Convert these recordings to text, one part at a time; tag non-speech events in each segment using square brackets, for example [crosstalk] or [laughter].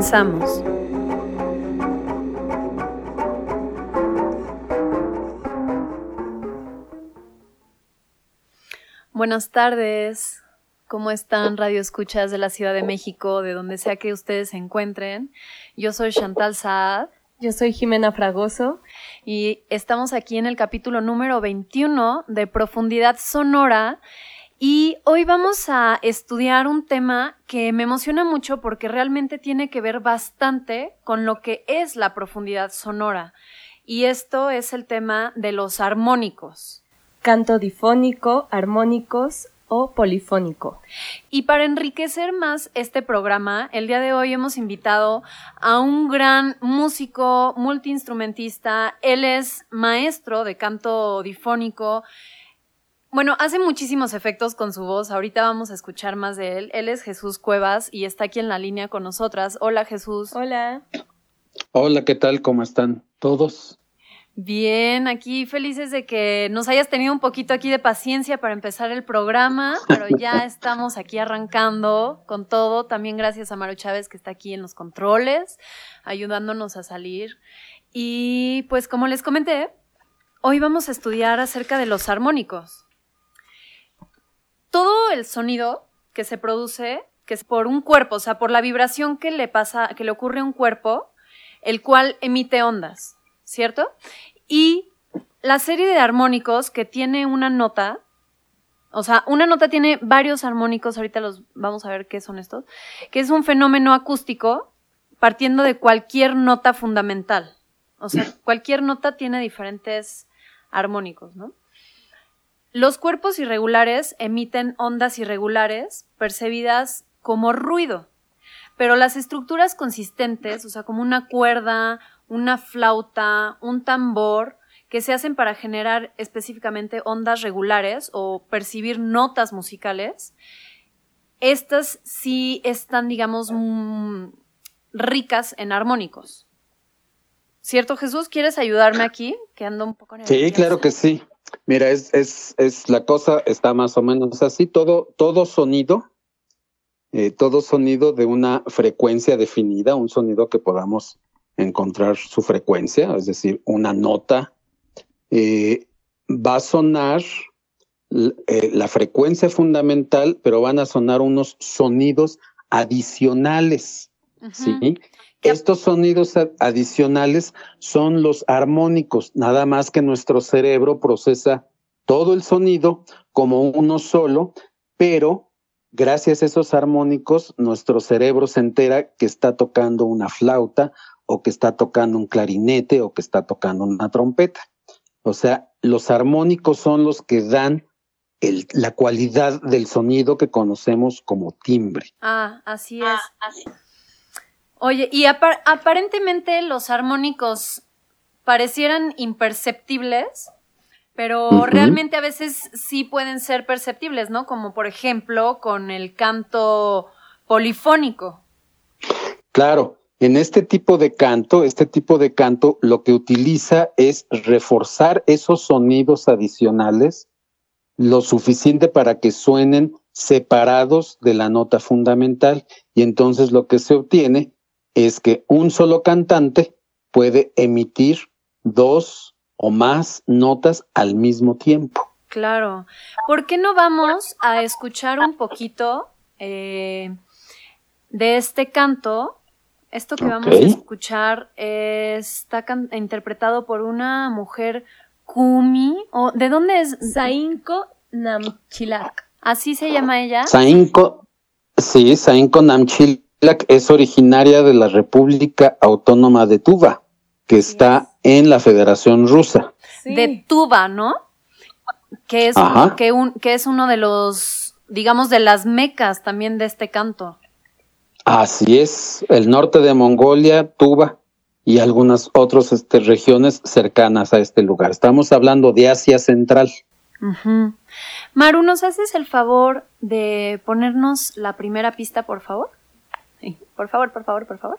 Comenzamos. Buenas tardes. ¿Cómo están Radio Escuchas de la Ciudad de México, de donde sea que ustedes se encuentren? Yo soy Chantal Saad. Yo soy Jimena Fragoso. Y estamos aquí en el capítulo número 21 de Profundidad Sonora y hoy vamos a estudiar un tema que me emociona mucho porque realmente tiene que ver bastante con lo que es la profundidad sonora. Y esto es el tema de los armónicos. Canto difónico, armónicos o polifónico. Y para enriquecer más este programa, el día de hoy hemos invitado a un gran músico, multiinstrumentista. Él es maestro de canto difónico bueno, hace muchísimos efectos con su voz. Ahorita vamos a escuchar más de él. Él es Jesús Cuevas y está aquí en la línea con nosotras. Hola Jesús. Hola. Hola, ¿qué tal? ¿Cómo están todos? Bien, aquí felices de que nos hayas tenido un poquito aquí de paciencia para empezar el programa, pero ya [laughs] estamos aquí arrancando con todo. También gracias a Mario Chávez que está aquí en los controles, ayudándonos a salir. Y pues como les comenté, hoy vamos a estudiar acerca de los armónicos todo el sonido que se produce, que es por un cuerpo, o sea, por la vibración que le pasa, que le ocurre a un cuerpo, el cual emite ondas, ¿cierto? Y la serie de armónicos que tiene una nota, o sea, una nota tiene varios armónicos, ahorita los vamos a ver qué son estos, que es un fenómeno acústico partiendo de cualquier nota fundamental. O sea, cualquier nota tiene diferentes armónicos, ¿no? Los cuerpos irregulares emiten ondas irregulares percibidas como ruido, pero las estructuras consistentes, o sea, como una cuerda, una flauta, un tambor, que se hacen para generar específicamente ondas regulares o percibir notas musicales, estas sí están, digamos, mm, ricas en armónicos. ¿Cierto, Jesús? ¿Quieres ayudarme aquí? Que ando un poco Sí, claro que sí. Mira, es, es, es la cosa está más o menos así. Todo, todo sonido, eh, todo sonido de una frecuencia definida, un sonido que podamos encontrar su frecuencia, es decir, una nota, eh, va a sonar eh, la frecuencia fundamental, pero van a sonar unos sonidos adicionales, ¿sí? Estos sonidos adicionales son los armónicos, nada más que nuestro cerebro procesa todo el sonido como uno solo, pero gracias a esos armónicos nuestro cerebro se entera que está tocando una flauta o que está tocando un clarinete o que está tocando una trompeta. O sea, los armónicos son los que dan la cualidad del sonido que conocemos como timbre. Ah, así es. Ah, así. Oye, y aparentemente los armónicos parecieran imperceptibles, pero realmente a veces sí pueden ser perceptibles, ¿no? Como por ejemplo con el canto polifónico. Claro, en este tipo de canto, este tipo de canto lo que utiliza es reforzar esos sonidos adicionales lo suficiente para que suenen separados de la nota fundamental y entonces lo que se obtiene es que un solo cantante puede emitir dos o más notas al mismo tiempo. Claro. ¿Por qué no vamos a escuchar un poquito eh, de este canto? Esto que vamos a escuchar está interpretado por una mujer Kumi. ¿O ¿De dónde es? Sainko Namchilak. ¿Así se llama ella? Sainko, sí, Sainko Namchilak es originaria de la República Autónoma de Tuva, que está en la Federación Rusa. Sí. de tuba, ¿no? Que es, Ajá. que, un, que es uno de los, digamos, de las mecas también de este canto. Así es, el norte de Mongolia, Tuba y algunas otras este, regiones cercanas a este lugar. Estamos hablando de Asia Central. Maru, ¿nos haces el favor de ponernos la primera pista, por favor? Por favor, por favor, por favor.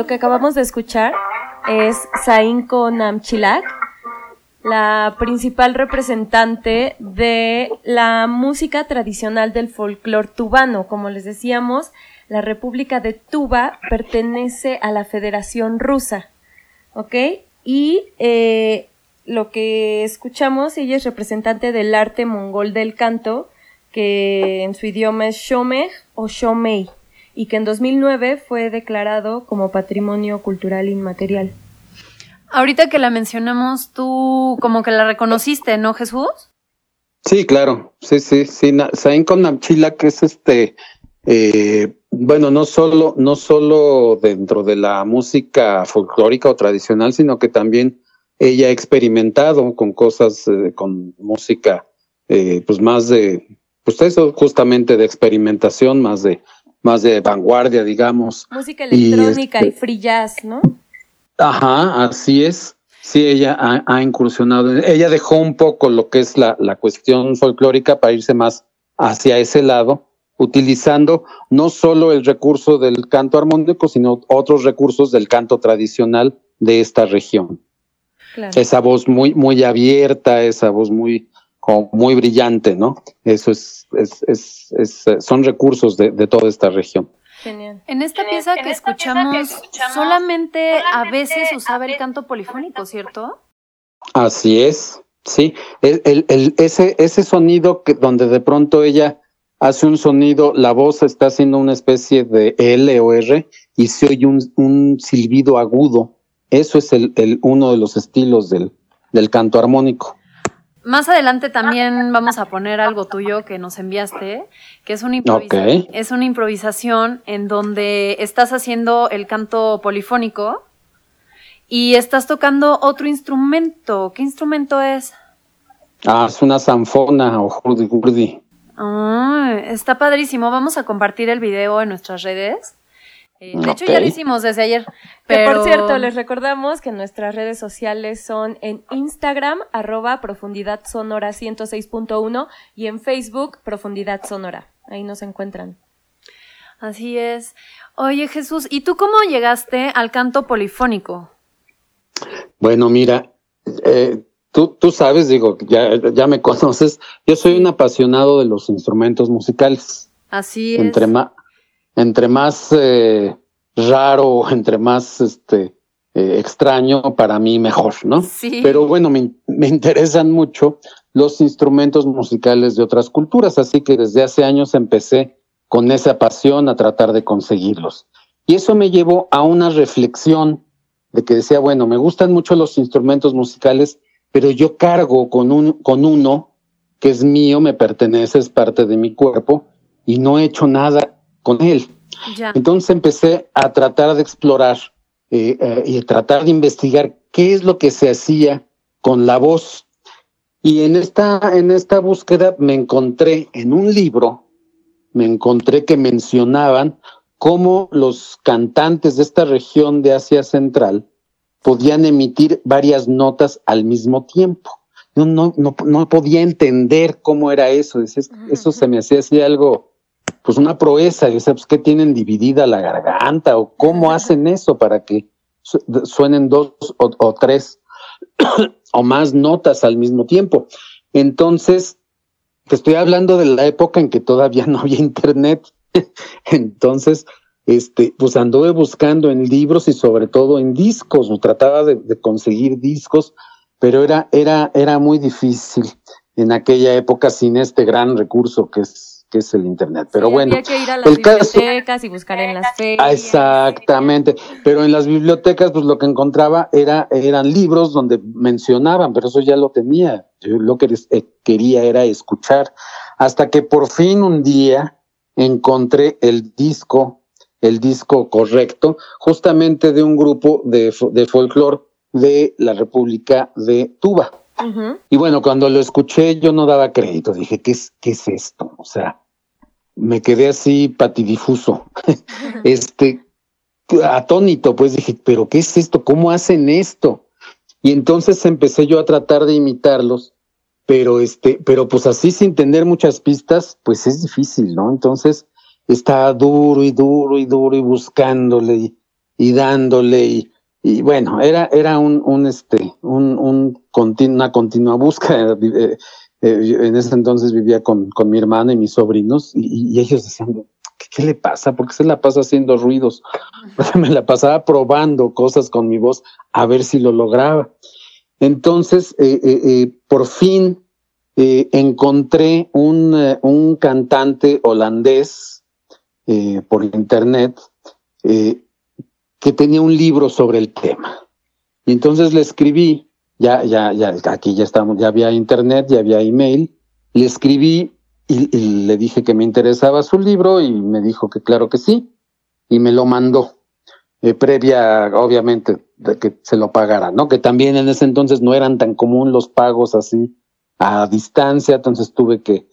Lo que acabamos de escuchar es Sainko Namchilak, la principal representante de la música tradicional del folclore tubano. Como les decíamos, la República de Tuba pertenece a la Federación Rusa, ¿ok? Y eh, lo que escuchamos, ella es representante del arte mongol del canto, que en su idioma es Shomeg o Shomei, y que en 2009 fue declarado como Patrimonio Cultural Inmaterial. Ahorita que la mencionamos, tú como que la reconociste, ¿no, Jesús? Sí, claro, sí, sí, sí. Sain con Namchila, que es este, eh, bueno, no solo, no solo dentro de la música folclórica o tradicional, sino que también ella ha experimentado con cosas, eh, con música, eh, pues más de, pues eso, justamente de experimentación, más de, más de vanguardia, digamos. Música electrónica y, este free jazz, ¿no? Ajá, así es. Sí, ella ha, incursionado. Ella dejó un poco lo que es la, la cuestión folclórica para irse más hacia ese lado, utilizando no solo el recurso del canto armónico, sino otros recursos del canto tradicional de esta región. Esa voz muy, muy abierta, esa voz muy, muy brillante, ¿no? Eso es, es, es, es son recursos de, de toda esta región. En esta pieza que, escuchamos, solamente, a veces usaba el canto polifónico, ¿cierto? Así es, sí. El, el, ese, ese sonido que donde de pronto ella hace un sonido, la voz está haciendo una especie de L o R y se oye un, un silbido agudo. Eso es el, el, uno de los estilos del, del canto armónico. Más adelante también vamos a poner algo tuyo que nos enviaste, que es una, improvisación, es una improvisación en donde estás haciendo el canto polifónico y estás tocando otro instrumento. ¿Qué instrumento es? Ah, es una zanfona o hurdy gurdi. Ah, está padrísimo. Vamos a compartir el video en nuestras redes. Eh, de hecho, ya lo hicimos desde ayer. Pero... por cierto, les recordamos que nuestras redes sociales son en Instagram, arroba profundidad sonora 106.1 y en Facebook, profundidad sonora. Ahí nos encuentran. Así es. Oye, Jesús, ¿y tú cómo llegaste al canto polifónico? Bueno, mira, eh, tú, tú sabes, digo, ya, ya me conoces, yo soy un apasionado de los instrumentos musicales. Así es. Entre más entre más eh, raro, [laughs] entre más este eh, extraño, para mí mejor, ¿no? Sí. Pero bueno, me, me interesan mucho los instrumentos musicales de otras culturas, así que desde hace años empecé con esa pasión a tratar de conseguirlos. Y eso me llevó a una reflexión de que decía, bueno, me gustan mucho los instrumentos musicales, pero yo cargo con, un, con uno que es mío, me pertenece, es parte de mi cuerpo, y no he hecho nada con él. Entonces empecé a tratar de explorar eh, eh, y tratar de investigar qué es lo que se hacía con la voz. Y en esta, en esta búsqueda me encontré en un libro, me encontré que mencionaban cómo los cantantes de esta región de Asia Central podían emitir varias notas al mismo tiempo. No, no, no, no podía entender cómo era eso. Eso se me hacía así algo pues una proeza, y pues, ¿qué tienen dividida la garganta? ¿O cómo hacen eso para que suenen dos o, tres [clears throat] o más notas al mismo tiempo? Entonces, te estoy hablando de la época en que todavía [laughs] no había internet. [laughs] Entonces, este, pues anduve buscando en libros y sobre todo en discos, trataba de, de, conseguir discos, pero era, era, era muy difícil en aquella época sin este gran recurso que es que es el internet. Pero bueno, había que ir a las bibliotecas y buscar en las ah, ferias. Exactamente, pero en las bibliotecas pues lo que encontraba era eran libros donde mencionaban, pero eso ya lo tenía. Yo lo que eh, quería era escuchar hasta que por fin un día encontré el disco, el disco correcto, justamente de un grupo de, de folclore de la República de Tuba. Y bueno, cuando lo escuché yo no daba crédito, dije, ¿qué es, qué es esto? O sea, me quedé así patidifuso, [laughs] este, atónito, pues dije, ¿pero qué es esto? ¿Cómo hacen esto? Y entonces empecé yo a tratar de imitarlos, pero este, pero pues así sin tener muchas pistas, pues es difícil, ¿no? Entonces estaba duro y duro y duro y buscándole y, y dándole y, y bueno, era, era un, un este, un, un una continua búsqueda. [laughs] Eh, eh, en ese entonces vivía con, con mi hermana y mis sobrinos y, ellos decían, ¿qué, le pasa? ¿Por qué se la pasa haciendo ruidos? [laughs] Me la pasaba probando cosas con mi voz a ver si lo lograba. Entonces, eh, por fin encontré un, un, cantante holandés por internet que tenía un libro sobre el tema. Y entonces le escribí, ya, ya, ya, aquí ya estamos, ya había internet, ya había email, le escribí y, le dije que me interesaba su libro y me dijo que claro que sí, y me lo mandó, eh, previa, obviamente, de que se lo pagara, ¿no? Que también en ese entonces no eran tan común los pagos así a distancia, entonces tuve que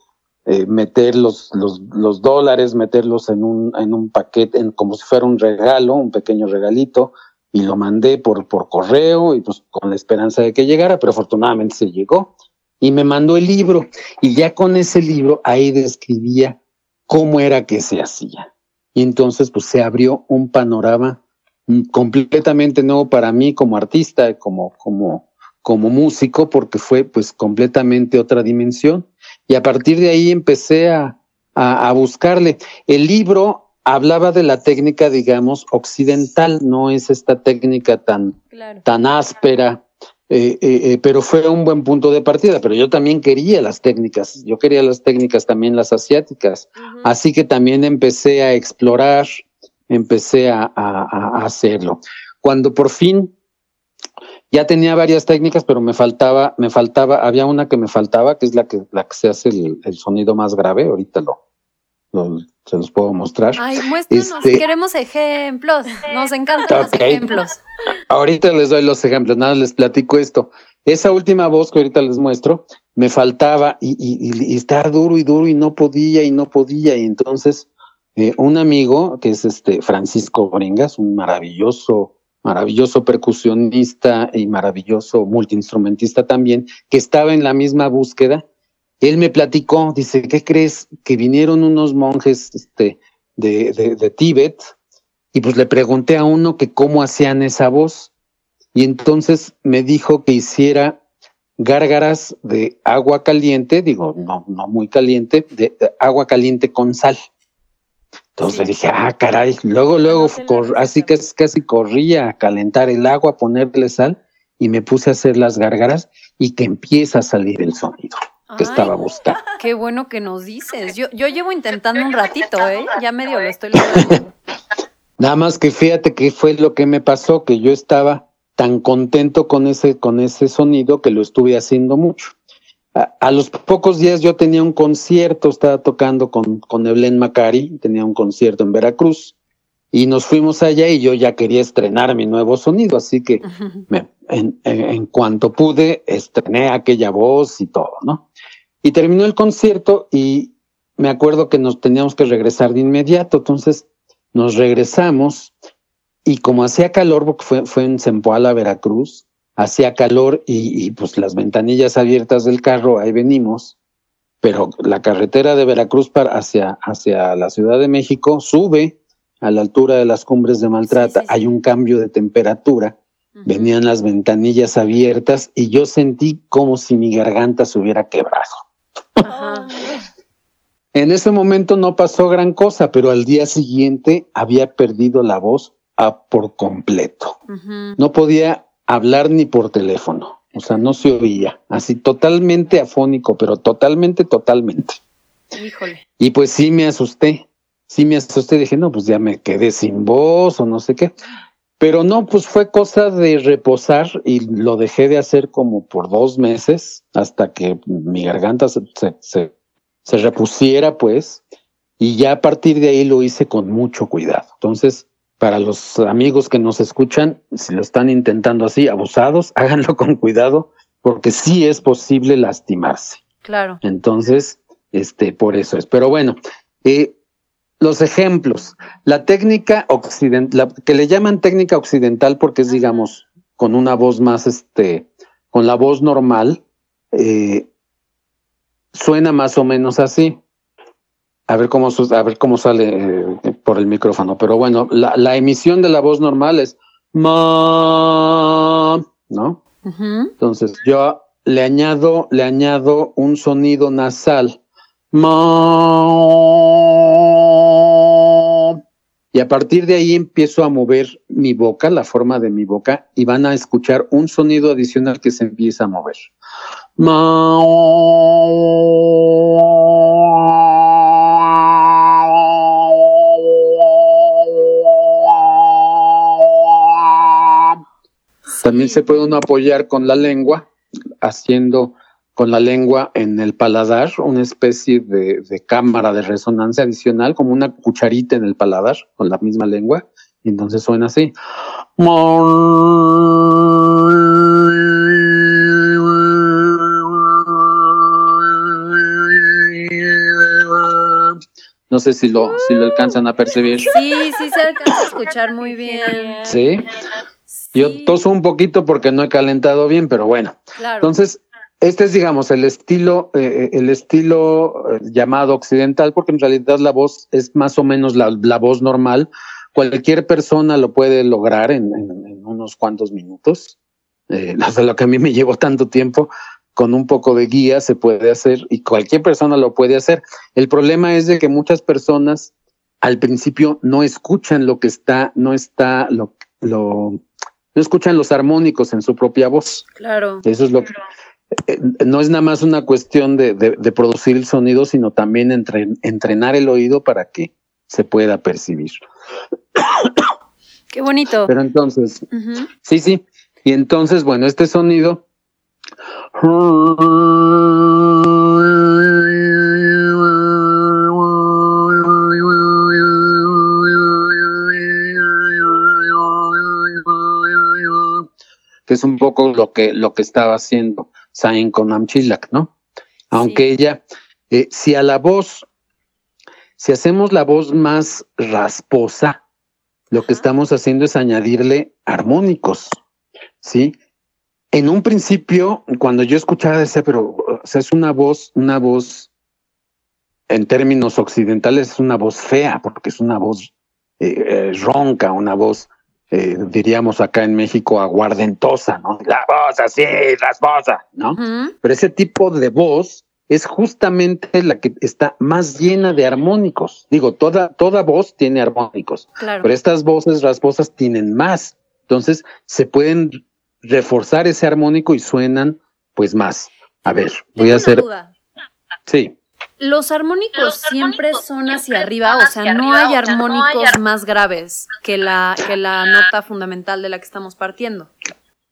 eh, meter los, los, los, dólares, meterlos en un, en un paquete, en, como si fuera un regalo, un pequeño regalito, y lo mandé por, por correo y pues con la esperanza de que llegara, pero afortunadamente se llegó y me mandó el libro y ya con ese libro ahí describía cómo era que se hacía. Y entonces pues se abrió un panorama completamente nuevo para mí como artista, como, como, como músico, porque fue pues completamente otra dimensión y a partir de ahí empecé a, a, buscarle. El libro hablaba de la técnica, digamos, occidental, no es esta técnica tan, tan áspera, eh, eh, eh, pero fue un buen punto de partida. Pero yo también quería las técnicas, yo quería las técnicas también las asiáticas, así que también empecé a explorar, empecé a, a, a hacerlo. Cuando por fin ya tenía varias técnicas, pero me faltaba, me faltaba, había una que me faltaba, que es la que, la que se hace el, sonido más grave. Ahorita lo, se los puedo mostrar. Ay, muéstranos, este, queremos ejemplos. Nos encantan los ejemplos. Ahorita les doy los ejemplos, nada, les platico esto. Esa última voz que ahorita les muestro, me faltaba y, y, y estar duro y duro y no podía y no podía. Y entonces, eh, un amigo que es este Francisco Bringas, un maravilloso maravilloso percusionista y maravilloso multiinstrumentista también, que estaba en la misma búsqueda. Él me platicó, dice, ¿qué crees? Que vinieron unos monjes este, de, Tíbet y pues le pregunté a uno que cómo hacían esa voz y entonces me dijo que hiciera gárgaras de agua caliente, digo, no, no muy caliente, de agua caliente con sal. Entonces dije, ah, caray. Luego, luego, así que casi corría a calentar el agua, a ponerle sal y me puse a hacer las gárgaras y que empieza a salir el sonido que estaba buscando. [laughs] Qué bueno que nos dices. Yo, yo llevo intentando un ratito, ¿eh? Ya medio lo estoy logrando. [laughs] Nada más que fíjate que fue lo que me pasó, que yo estaba tan contento con ese, con ese sonido que lo estuve haciendo mucho a, los pocos días yo tenía un concierto, estaba tocando con, con Evelyn Macari, tenía un concierto en Veracruz y nos fuimos allá y yo ya quería estrenar mi nuevo sonido, así que me, en, en, cuanto pude estrené aquella voz y todo, ¿no? Y terminó el concierto y me acuerdo que nos teníamos que regresar de inmediato, entonces nos regresamos y como hacía calor, porque fue, fue en Zempoala, Veracruz, hacía calor y, pues las ventanillas abiertas del carro, ahí venimos, pero la carretera de Veracruz para hacia, hacia la Ciudad de México sube a la altura de las cumbres de Maltrata, hay un cambio de temperatura, venían las ventanillas abiertas y yo sentí como si mi garganta se hubiera quebrado. [laughs] en ese momento no pasó gran cosa, pero al día siguiente había perdido la voz a por completo. No podía hablar ni por teléfono. O sea, no se oía. Así totalmente afónico, pero totalmente, totalmente. Híjole. Y pues sí me asusté. Sí me asusté. Dije, no, pues ya me quedé sin voz o no sé qué. Pero no, pues fue cosa de reposar y lo dejé de hacer como por dos meses hasta que mi garganta se, se, se repusiera, pues. Y ya a partir de ahí lo hice con mucho cuidado. Entonces, para los amigos que nos escuchan, si lo están intentando así, abusados, [laughs] háganlo con cuidado, porque sí es posible lastimarse. Claro. Entonces, este, por eso es. Pero bueno, eh, los ejemplos. La técnica occidental, que le llaman técnica occidental porque es, digamos, con una voz más, este, con la voz normal, eh, suena más o menos así. A ver cómo, a ver cómo sale eh, por el micrófono. Pero bueno, la, la, emisión de la voz normal es ma, ¿no? Entonces yo le añado, le añado un sonido nasal. Ma, y a partir de ahí empiezo a mover mi boca, la forma de mi boca, y van a escuchar un sonido adicional que se empieza a mover. Ma, También se puede uno apoyar con la lengua, haciendo con la lengua en el paladar una especie de, cámara de resonancia adicional, como una cucharita en el paladar con la misma lengua, y entonces suena así. No sé si lo, si lo alcanzan a percibir. Sí, sí se alcanza a escuchar muy bien. Sí. Yo toso un poquito porque no he calentado bien, pero bueno. Entonces, este es, digamos, el estilo, eh, el estilo eh, llamado occidental, porque en realidad la voz es más o menos la, voz normal. Cualquier persona lo puede lograr en, unos cuantos minutos. Eh, [laughs] lo que a mí me llevó tanto tiempo, con un poco de guía se puede hacer y cualquier persona lo puede hacer. El problema es de que muchas personas al principio no escuchan lo que está, no está, lo, lo, no escuchan los armónicos en su propia voz. Claro. Eso es lo que eh, no es nada más una cuestión de, de, producir el sonido, sino también entrenar el oído para que se pueda percibir. Qué bonito. Pero entonces, sí, sí. Y entonces, bueno, este sonido que es un poco lo que, lo que estaba haciendo Sain con Amchilak, ¿no? Aunque ella, eh, si a la voz, si hacemos la voz más rasposa, lo que estamos haciendo es añadirle armónicos, ¿sí? En un principio, cuando yo escuchaba, decía, pero o sea, es una voz, una voz, en términos occidentales, es una voz fea, porque es una voz eh, eh, ronca, una voz eh, diríamos acá en México, aguardentosa, ¿no? La voz así, rasposa, ¿no? Pero ese tipo de voz es justamente la que está más llena de armónicos. Digo, toda, toda voz tiene armónicos, pero estas voces rasposas tienen más. Entonces, se pueden reforzar ese armónico y suenan pues más. A ver, voy a hacer. Sí. Los armónicos siempre son hacia arriba, o sea, no hay armónicos más graves que la, que la nota fundamental de la que estamos partiendo.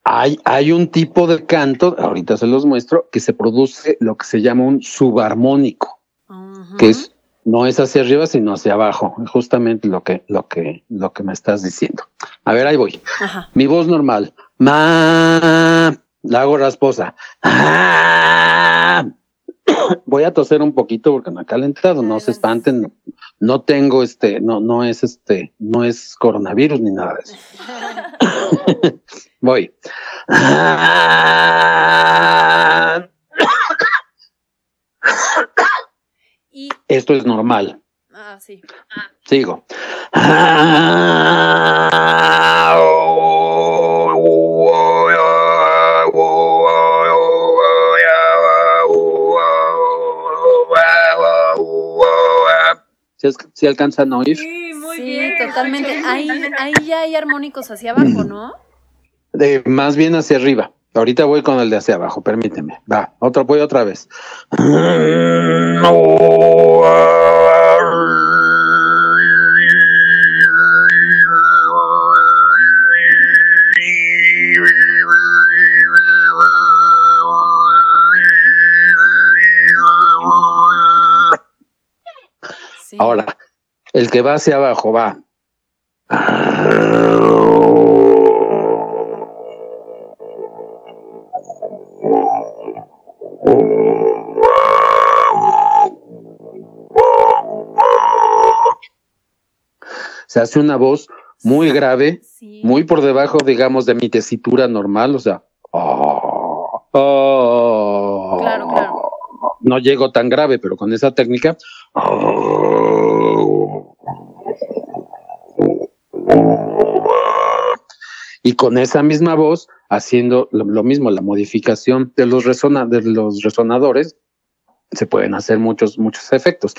Hay, hay un tipo de canto, ahorita se los muestro, que se produce lo que se llama un subarmónico, que es no es hacia arriba, sino hacia abajo, justamente lo que, lo que, lo que me estás diciendo. A ver, ahí voy. Mi voz normal. Ma, la hago rasposa. Ah, voy a toser un poquito porque me ha calentado, no se espanten, no, tengo este, no, no es este, no es coronavirus ni nada de eso. [laughs] voy. Esto es normal. Ah, sí. Sigo. Si alcanzan a oír. Sí, muy sí, totalmente. Ahí, ahí ya hay armónicos hacia abajo, ¿no? De, más bien hacia arriba. Ahorita voy con el de hacia abajo, permíteme. Va, otro, voy otra vez. [laughs] Ahora, el que va hacia abajo va. Se hace una voz muy grave, muy por debajo, digamos, de mi tesitura normal, o sea, claro, claro. no llego tan grave, pero con esa técnica, Y con esa misma voz, haciendo lo, mismo, la modificación de los, resona de los resonadores, se pueden hacer muchos, muchos efectos.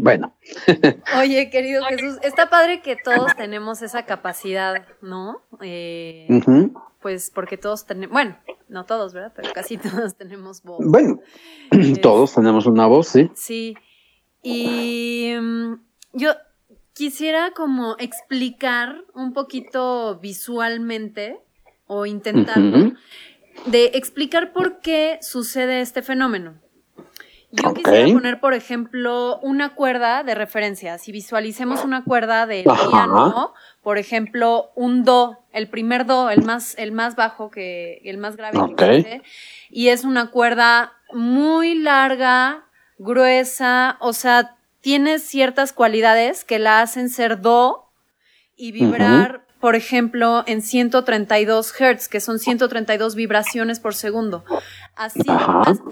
bueno. [laughs] Oye, querido Jesús, está padre que todos tenemos esa capacidad, ¿no? Eh, pues porque todos tenemos, bueno, no todos, ¿verdad? Pero casi [laughs] todos tenemos voz. Bueno, [clears throat] todos tenemos una voz, sí. Sí. Y mm, yo quisiera como explicar un poquito visualmente o intentarlo, de explicar por qué sucede este fenómeno. Yo quisiera poner, por ejemplo, una cuerda de referencia. Si visualicemos una cuerda de piano, por ejemplo, un do, el primer do, el más, el más bajo que, el más grave que existe, y es una cuerda muy larga, gruesa, o sea, tiene ciertas cualidades que la hacen ser do y vibrar por ejemplo, en 132 Hz, que son 132 vibraciones por segundo. Así,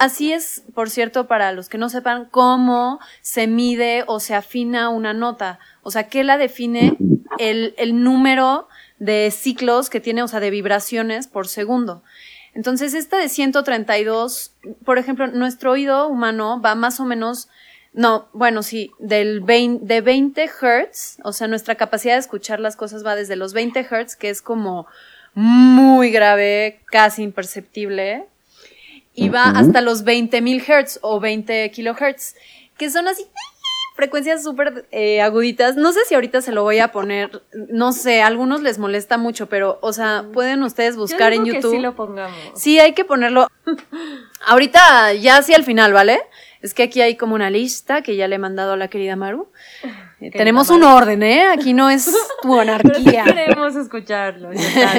así es, por cierto, para los que no sepan cómo se mide o se afina una nota. O sea, ¿qué la define el, el número de ciclos que tiene, o sea, de vibraciones por segundo? Entonces, esta de 132, por ejemplo, nuestro oído humano va más o menos no, bueno, sí, del 20, de 20 Hertz, o sea, nuestra capacidad de escuchar las cosas va desde los 20 Hertz, que es como muy grave, casi imperceptible, y va hasta los 20.000 Hertz o 20 kilohertz, que son así frecuencias súper eh, aguditas. No sé si ahorita se lo voy a poner, no sé, a algunos les molesta mucho, pero, o sea, pueden ustedes buscar en YouTube. sí lo pongamos. Sí, hay que ponerlo. [laughs] ahorita, ya sí al final, ¿vale? Es que aquí hay como una lista que ya le he mandado a la querida Maru. Eh, tenemos un orden, ¿eh? Aquí no es [laughs] tu anarquía. queremos escucharlo,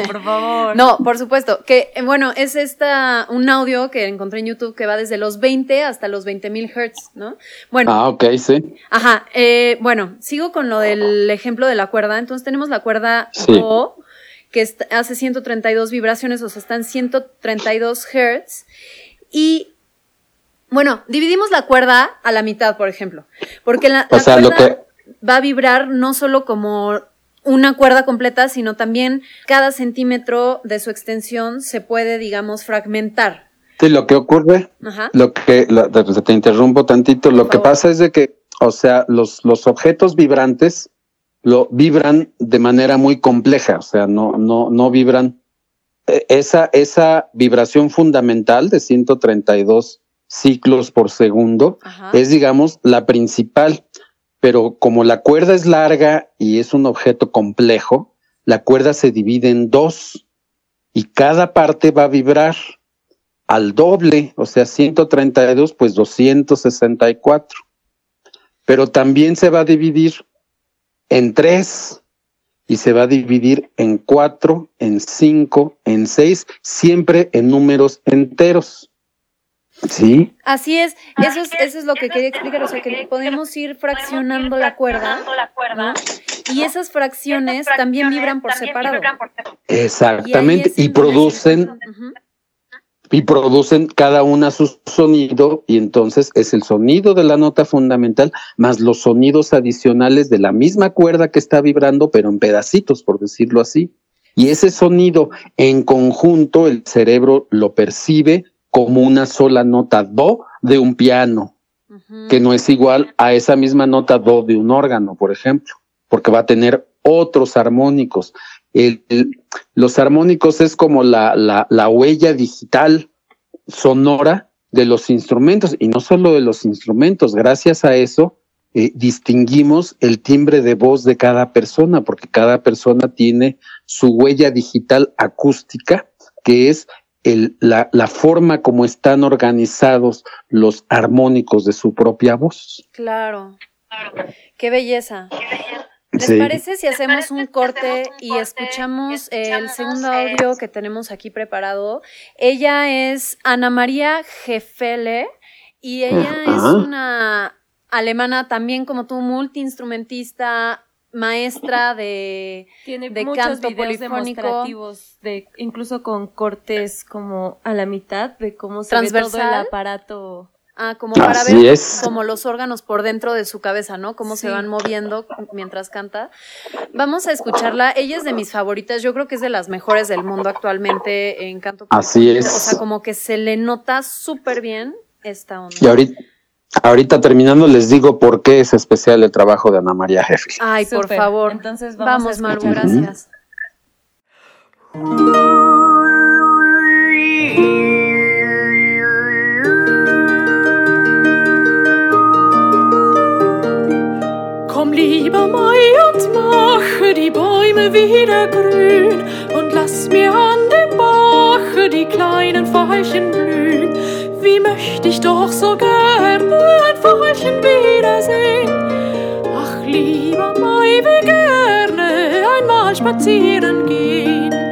por favor. No, por supuesto. Que, eh, bueno, es esta, un audio que encontré en YouTube que va desde los 20 hasta los 20.000 Hertz, ¿no? Bueno. Ah, ok, sí. Ajá. Eh, bueno, sigo con lo del ejemplo de la cuerda. Entonces tenemos la cuerda O, que hace 132 vibraciones, o sea, están 132 Hertz. Y bueno, dividimos la cuerda a la mitad, por ejemplo. Porque la, cuerda va a vibrar no solo como una cuerda completa, sino también cada centímetro de su extensión se puede, digamos, fragmentar. Sí, lo que ocurre, lo que, te interrumpo tantito, lo que pasa es de que, o sea, los, los objetos vibrantes lo vibran de manera muy compleja, o sea, no, no, no vibran. E, esa, esa vibración fundamental de 132 ciclos por segundo, es digamos la principal, pero como la cuerda es larga y es un objeto complejo, la cuerda se divide en dos y cada parte va a vibrar al doble, o sea, 132, pues 264. Pero también se va a dividir en tres y se va a dividir en cuatro, en cinco, en seis, siempre en números enteros. Sí. Así es, eso es, eso es lo que quería explicar, o sea que podemos ir fraccionando la cuerda, y esas fracciones también vibran por separado. Exactamente, y, producen y producen cada una su sonido y entonces es el sonido de la nota fundamental más los sonidos adicionales de la misma cuerda que está vibrando, pero en pedacitos, por decirlo así. Y ese sonido en conjunto el cerebro lo percibe como una sola nota do de un piano, que no es igual a esa misma nota do de un órgano, por ejemplo, porque va a tener otros armónicos. los armónicos es como la, la, la huella digital sonora de los instrumentos y no solo de los instrumentos, gracias a eso eh, distinguimos el timbre de voz de cada persona, porque cada persona tiene su huella digital acústica, que es el, la, la, forma como están organizados los armónicos de su propia voz. Claro. Qué belleza. ¿Les parece si hacemos un corte y escuchamos el segundo audio que tenemos aquí preparado? Ella es Ana María Jefele Y ella es una alemana también como tú, multiinstrumentista, maestra de, [laughs] Tiene de muchos canto videos polifónico. demostrativos, de, incluso con cortes como a la mitad de cómo se ve todo el aparato. Ah, como para Así ver es. como los órganos por dentro de su cabeza, ¿no? Cómo se van moviendo mientras canta. Vamos a escucharla. Ella es de mis favoritas. Yo creo que es de las mejores del mundo actualmente en canto. Así es. O sea, como que se le nota súper bien esta onda. Y ahorita, ahorita terminando les digo por qué es especial el trabajo de Ana María Jeffrey. Ay, por Súper. favor. Entonces vamos, Vamos, a Maru, gracias. Komm, lieber Mai, und mache die Bäume wieder grün und lass mir an dem Bache die kleinen Veilchen blühen. Wie möchte ich doch so gerne ein Veilchen wiedersehen. Ach, lieber Mai, wie gerne einmal spazieren gehen.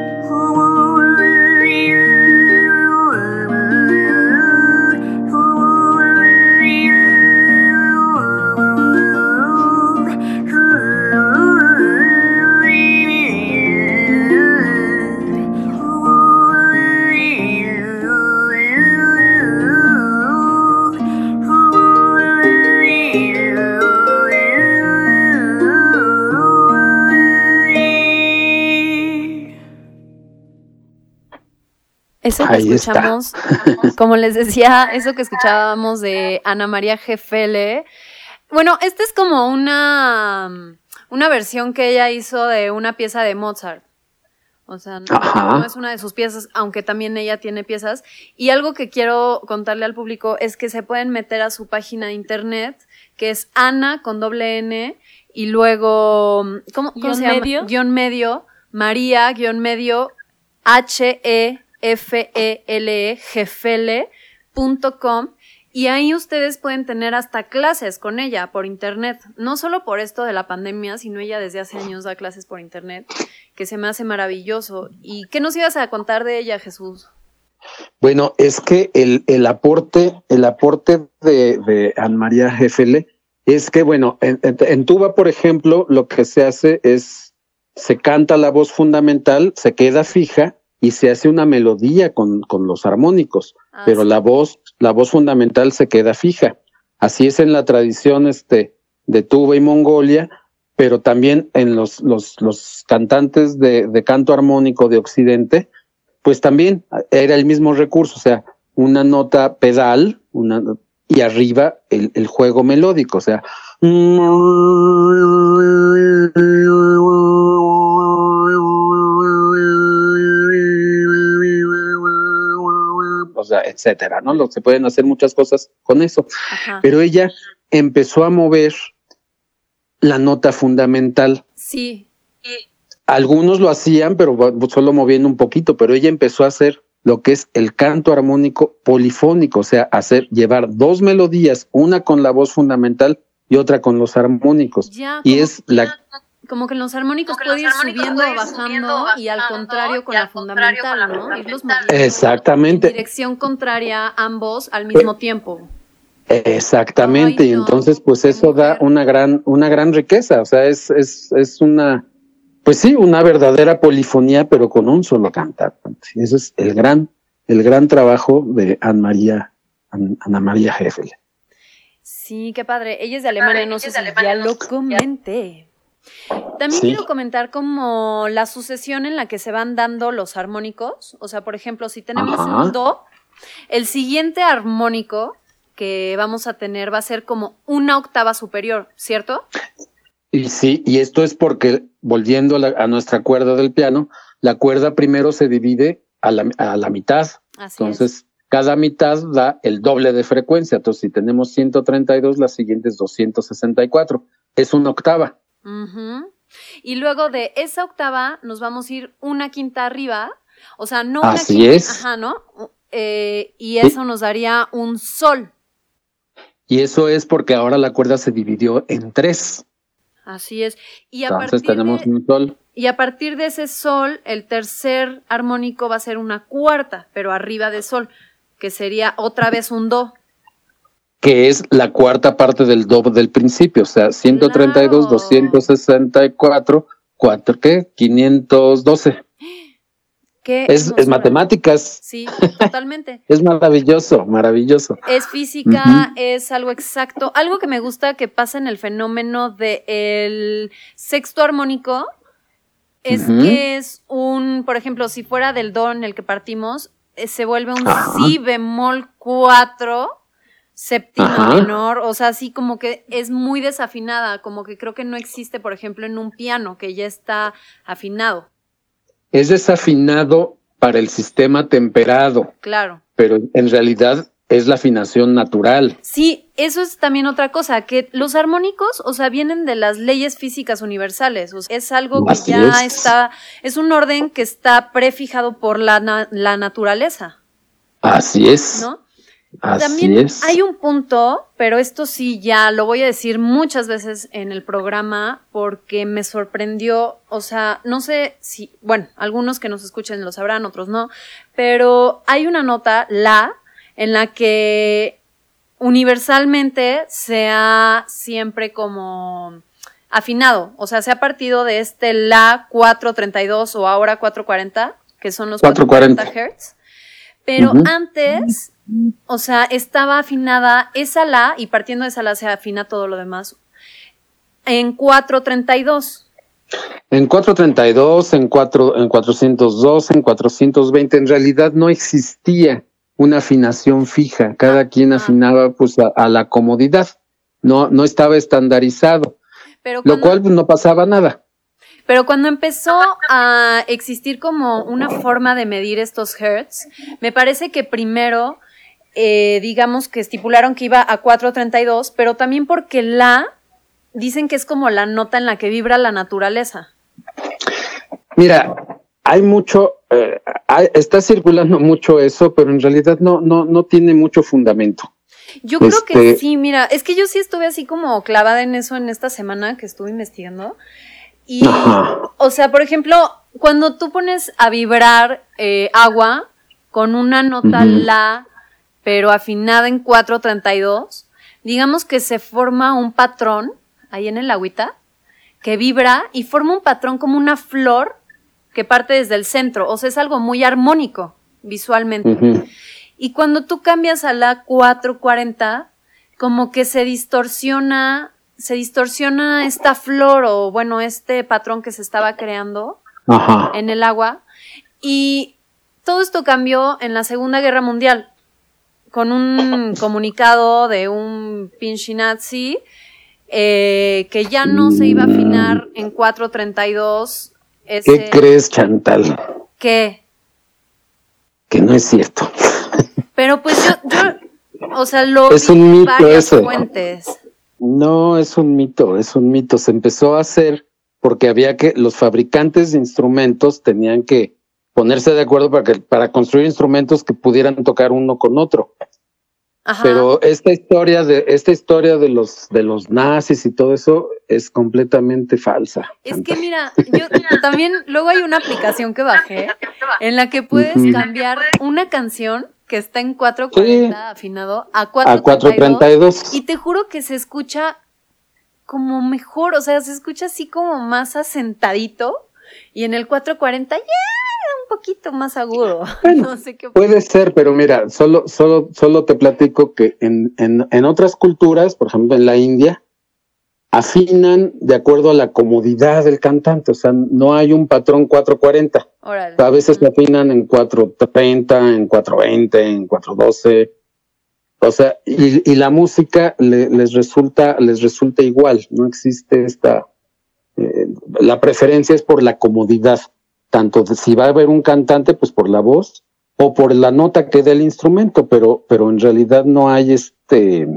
Eso que Ahí está. escuchamos, como les decía, eso que escuchábamos de Ana María Gefele. Bueno, esta es como una, una versión que ella hizo de una pieza de Mozart. O sea, no, es una de sus piezas, aunque también ella tiene piezas. Y algo que quiero contarle al público es que se pueden meter a su página de internet, que es Ana con doble N, y luego, ¿cómo, cómo Guión se llama? medio. Guión medio, María, guion medio, H-E-F-E-L-E, jefele.com. Y ahí ustedes pueden tener hasta clases con ella por internet. No solo por esto de la pandemia, sino ella desde hace años da clases por internet, que se me hace maravilloso. ¿Y qué nos ibas a contar de ella, Jesús? Bueno, es que el, el aporte, el aporte de, de Ana María Jeffele es que, bueno, en, en- en tuba, por ejemplo, lo que se hace es, se canta la voz fundamental, se queda fija y se hace una melodía con, con los armónicos, Ah, pero sí. la voz, la voz fundamental se queda fija. Así es en la tradición este, de tuba y Mongolia, pero también en los, los, los cantantes de, de canto armónico de Occidente, pues también era el mismo recurso, o sea, una nota pedal, una y arriba el, el juego melódico, o sea, o sea, etcétera, ¿no? Lo, se pueden hacer muchas cosas con eso. Ajá. Pero ella empezó a mover la nota fundamental. Sí, Algunos lo hacían, pero solo moviendo un poquito, pero ella empezó a hacer lo que es el canto armónico polifónico, o sea, hacer llevar dos melodías, una con la voz fundamental y otra con los armónicos. ya. Y es la Como que en los armónicos puede ir subiendo o bajando, y al contrario con y la al contrario con la fundamental, ¿no? Irlos moviendo en exactamente, dirección contraria ambos al mismo tiempo. exactamente. Ay, y entonces, pues eso da una gran, una gran riqueza. O sea, es, es, es una, pues sí, una verdadera polifonía, pero con un solo cantante. Ese es el gran, el gran trabajo de Ana María, An- Ana María Jeffel. Sí, qué padre. Ella es de Alemania, Padre, no sé si de Alemania, ya no lo comenté. También Sí. quiero comentar como la sucesión en la que se van dando los armónicos. O sea, por ejemplo, si tenemos Ajá. un do, el siguiente armónico que vamos a tener va a ser como una octava superior, ¿cierto? Y sí, y esto es porque, volviendo a, la- a nuestra cuerda del piano, la cuerda primero se divide a la, a la mitad. Así Entonces, cada mitad da el doble de frecuencia. Entonces, si tenemos 132, la siguiente es 264. Es una octava. Ujú. Y luego de esa octava nos vamos a ir una quinta arriba. O sea, no una Así quinta. es. Ajá, ¿no? Eh, y eso nos daría un sol. Y eso es porque ahora la cuerda se dividió en tres. Así es. Y a, Entonces partir tenemos de, un sol. y a partir de ese sol, el tercer armónico va a ser una cuarta, pero arriba de sol, que sería otra vez un do. Que es la cuarta parte del do del principio, o sea, 132, Claro. 264, 4, ¿qué? 512. Qué Es, es matemáticas, Sí, [laughs] totalmente. es maravilloso, maravilloso. Es física, es algo exacto. Algo que me gusta que pasa en el fenómeno del sexto armónico es que es un, por ejemplo, si fuera del do en el que partimos, eh, se vuelve un si bemol 4 séptima Ajá. menor, o sea, así como que es muy desafinada, como que creo que no existe, por ejemplo, en un piano que ya está afinado. Es desafinado para el sistema temperado, Claro. pero en realidad es la afinación natural. Sí, eso es también otra cosa, que los armónicos, o sea, vienen de las leyes físicas universales, o sea, es algo que Así ya es. está, es un orden que está prefijado por la, na- la naturaleza, Así es. ¿no? Así También es. hay un punto, pero esto sí ya lo voy a decir muchas veces en el programa porque me sorprendió, o sea, no sé si, bueno, algunos que nos escuchen lo sabrán, otros no, pero hay una nota, la, en la que universalmente se ha siempre como afinado, o sea, se ha partido de este la 432 o ahora 440, que son los 440 440 Hz, pero antes o sea, estaba afinada esa la y partiendo de esa la se afina todo lo demás en 432. En 432, en, 4, en 402, en 420, en realidad no existía una afinación fija. Cada quien Ah. afinaba pues a, a la comodidad. No, no estaba estandarizado, Pero lo cual pues, no pasaba nada. pero cuando empezó a existir como una forma de medir estos hertz, me parece que primero, eh, digamos que estipularon que iba a 432, pero también porque la dicen que es como la nota en la que vibra la naturaleza. Mira, hay mucho, eh, hay- está circulando mucho eso, pero en realidad no, no, no tiene mucho fundamento. Yo creo que Este- sí, mira, es que yo sí estuve así como clavada en eso en esta semana que estuve investigando. Y, Ajá. o sea, por ejemplo, cuando tú pones a vibrar eh, agua con una nota la, pero afinada en 432, digamos que se forma un patrón ahí en el agüita que vibra y forma un patrón como una flor que parte desde el centro. O sea, es algo muy armónico visualmente. Y cuando tú cambias a la 440, como que se distorsiona, se distorsiona esta flor o bueno, este patrón que se estaba creando Ajá. en el agua. Y todo esto cambió en la Segunda Guerra Mundial con un comunicado de un pinche nazi eh, que ya no se iba a afinar en 432. ¿Qué Ese, crees, Chantal? ¿Qué? Que no es cierto. Pero pues yo, yo o sea, lo Es vi un mito varias ese. fuentes. No, es un mito, es un mito. Se empezó a hacer porque había que, los fabricantes de instrumentos tenían que ponerse de acuerdo para que, para construir instrumentos que pudieran tocar uno con otro. Ajá. Pero esta historia de, esta historia de los, de los nazis y todo eso es completamente falsa. es que mira, yo también luego hay una aplicación que bajé en la que puedes cambiar una canción que está en 440 Sí. afinado a a 432 432. y te juro que se escucha como mejor, o sea, se escucha así como más asentadito y en el 440 ya un poquito más agudo. [laughs] no sé qué Puede ser, pero mira, solo, solo, solo te platico que en, en, en otras culturas, por ejemplo en la India, afinan de acuerdo a la comodidad del cantante, o sea, no hay un patrón 440. Órale. A veces se afinan en 430, en 420, en 412. O sea, y, y la música le- les resulta, les resulta igual, no existe esta, eh, la preferencia es por la comodidad, tanto si va a haber un cantante, pues por la voz, o por la nota que dé el instrumento, pero, pero en realidad no hay este,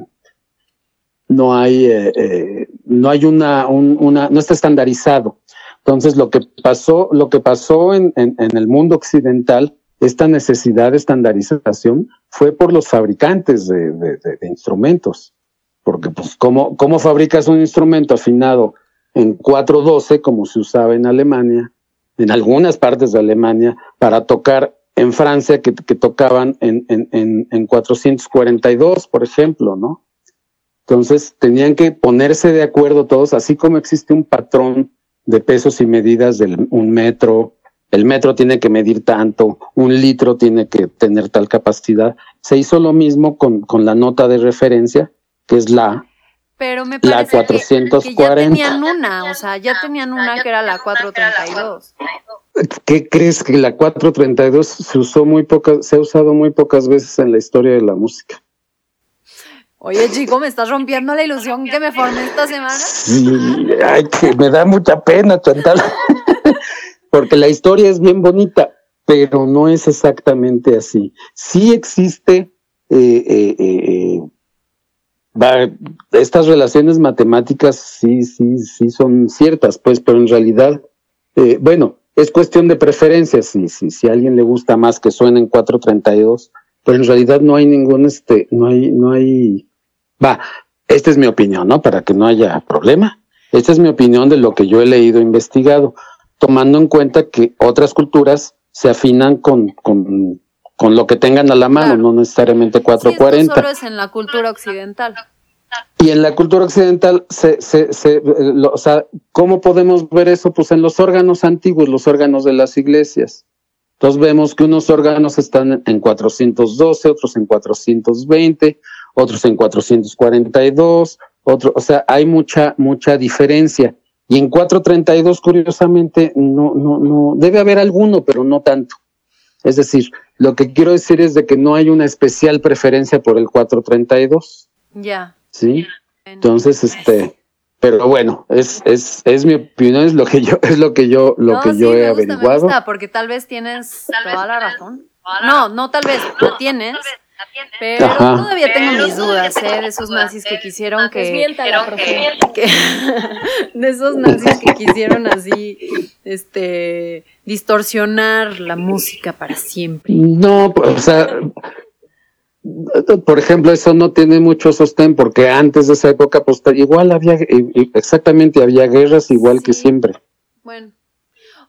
no hay, eh, eh, no hay una, un- una, no está estandarizado. Entonces, lo que pasó, lo que pasó en, en, el mundo occidental, esta necesidad de estandarización fue por los fabricantes de, de- de- de instrumentos. Porque, pues, ¿cómo, ¿cómo fabricas un instrumento afinado en 412, como se usaba en Alemania, en algunas partes de Alemania, para tocar en Francia, que, tocaban en, en, en, en 442, por ejemplo, ¿no? Entonces tenían que ponerse de acuerdo todos, así como existe un patrón de pesos y medidas de un metro, el metro tiene que medir tanto, un litro tiene que tener tal capacidad. Se hizo lo mismo con, con la nota de referencia, que es la, Pero me la parece que- que, 440. ya tenían una, o sea, ya tenían una que era la 432. ¿Qué crees que la 432 se usó muy pocas, se ha usado muy pocas veces en la historia de la música? Oye, chico, me estás rompiendo la ilusión que me formé esta semana. Sí, ay, que me da mucha pena, Chantal. [laughs] Porque la historia es bien bonita, pero no es exactamente así. Sí existe, eh, eh, eh, estas relaciones matemáticas sí, sí, sí son ciertas, pues, pero en realidad, eh, bueno, es cuestión de preferencias. Si, si, si a alguien le gusta más que suenen 432, pero en realidad no hay ningún, este, no hay, no hay, va, esta es mi opinión, ¿no? Para que no haya problema. Esta es mi opinión de lo que yo he leído e investigado, tomando en cuenta que otras culturas se afinan con, con, con lo que tengan a la mano, Claro. no necesariamente Sí, 440. esto solo es en la cultura occidental. Y en la cultura occidental, se, se, se, eh, lo- o sea, ¿cómo podemos ver eso? Pues en los órganos antiguos, los órganos de las iglesias. Entonces vemos que unos órganos están en 412, otros en 420, otros en 442, otro, o sea, hay mucha, mucha diferencia. Y en 432, curiosamente, no, no, no, debe haber alguno, pero no tanto. Es decir, lo que quiero decir es de que no hay una especial preferencia por el 432, Ya. ¿sí? Entonces, este, pero bueno, es, es, es mi opinión, es lo que yo, es lo que yo, lo No, que sí, yo he me gusta, averiguado. Me gusta, porque tal vez tienes toda la razón. No, no, tal vez la tienes. Pero Ajá. todavía tengo mis dudas, ¿eh? De esos nazis que quisieron [laughs] que. De esos nazis que quisieron así, este, distorsionar la música para siempre. No, pues, o sea, por ejemplo, eso no tiene mucho sostén porque antes de esa época, pues igual había, exactamente, había guerras igual que siempre. Bueno.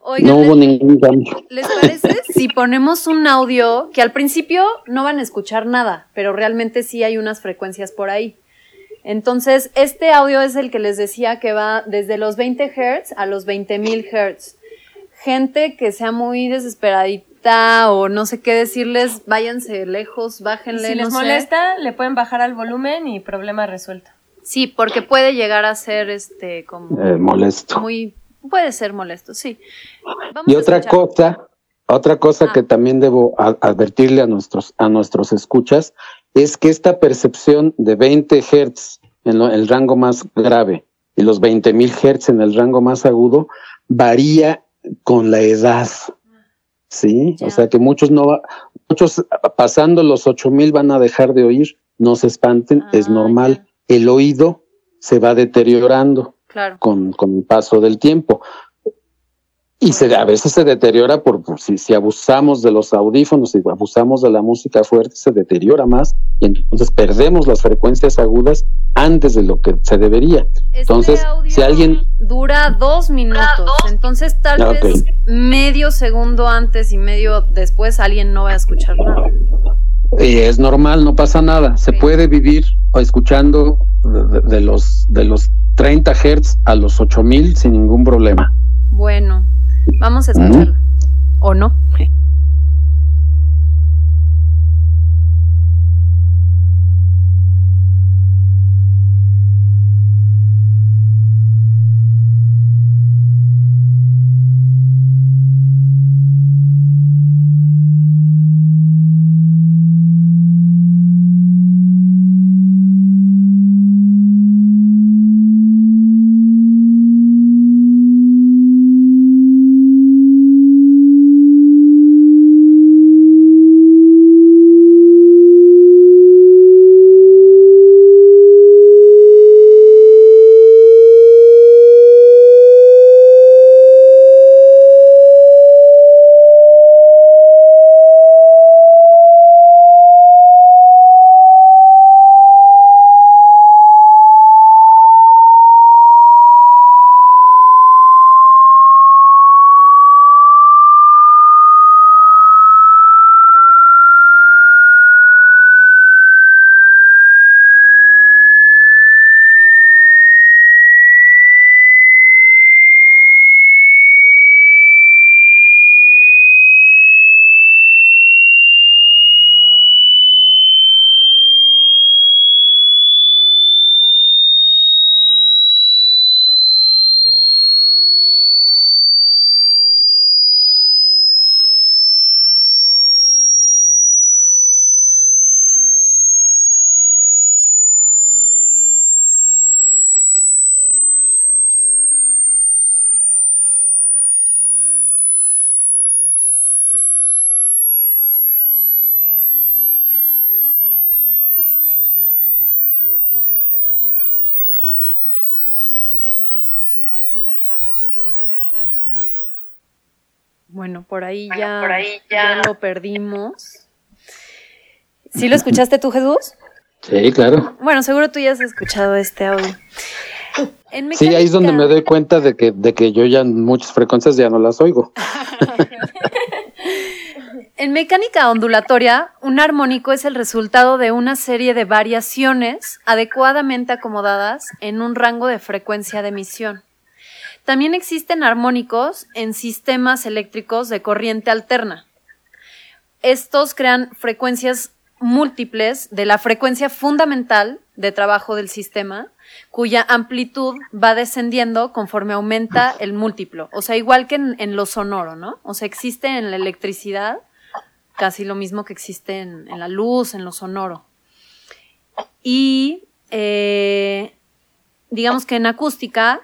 Oigan, No hubo ¿les, ningún cambio. les parece [laughs] si ponemos un audio que al principio no van a escuchar nada, pero realmente sí hay unas frecuencias por ahí? Entonces, este audio es el que les decía que va desde los 20 Hz a los 20.000 Hz. Gente que sea muy desesperadita o no sé qué decirles, váyanse lejos, Y bájenle, si les sé. molesta, le pueden bajar al volumen y problema resuelto. Sí, porque puede llegar a ser este como Eh, molesto. muy puede ser molesto, sí. Vamos Y otra escuchar. cosa, otra cosa Ah. que también debo advertirle a nuestros, a nuestros escuchas, es que esta percepción de 20 Hertz en lo- el rango más grave y los 20.000 Hertz en el rango más agudo varía con la edad. Sí, Ya. o sea que muchos no va, muchos pasando los 8000 van a dejar de oír, no se espanten, es Ah, normal. El oído se va deteriorando Claro. con, con el paso del tiempo. Y se, a veces se deteriora por, por si, si abusamos de los audífonos, si abusamos de la música fuerte, se deteriora más y entonces perdemos las frecuencias agudas antes de lo que se debería. Este Entonces, audio si alguien- dura dos minutos, entonces tal Ah, vez medio segundo antes y medio después alguien no va a escuchar nada. Y es normal, no pasa nada. Se puede vivir escuchando de, de los, de los 30 Hertz a los 8000 sin ningún problema. Bueno, vamos a escucharlo. ¿O no? Bueno, por ahí, ya, ya lo perdimos. ¿Sí lo escuchaste tú, Jesús? Sí, claro. Bueno, seguro tú ya has escuchado este audio. En Sí, ahí es donde me doy cuenta de que, de que yo ya muchas frecuencias ya no las oigo. [laughs] En mecánica ondulatoria, un armónico es el resultado de una serie de variaciones adecuadamente acomodadas en un rango de frecuencia de emisión. También existen armónicos en sistemas eléctricos de corriente alterna. Estos crean frecuencias múltiples de la frecuencia fundamental de trabajo del sistema, cuya amplitud va descendiendo conforme aumenta el múltiplo. O sea, igual que en, lo sonoro, ¿no? O sea, existe en la electricidad casi lo mismo que existe en, en la luz, en lo sonoro. Y eh, digamos que en acústica,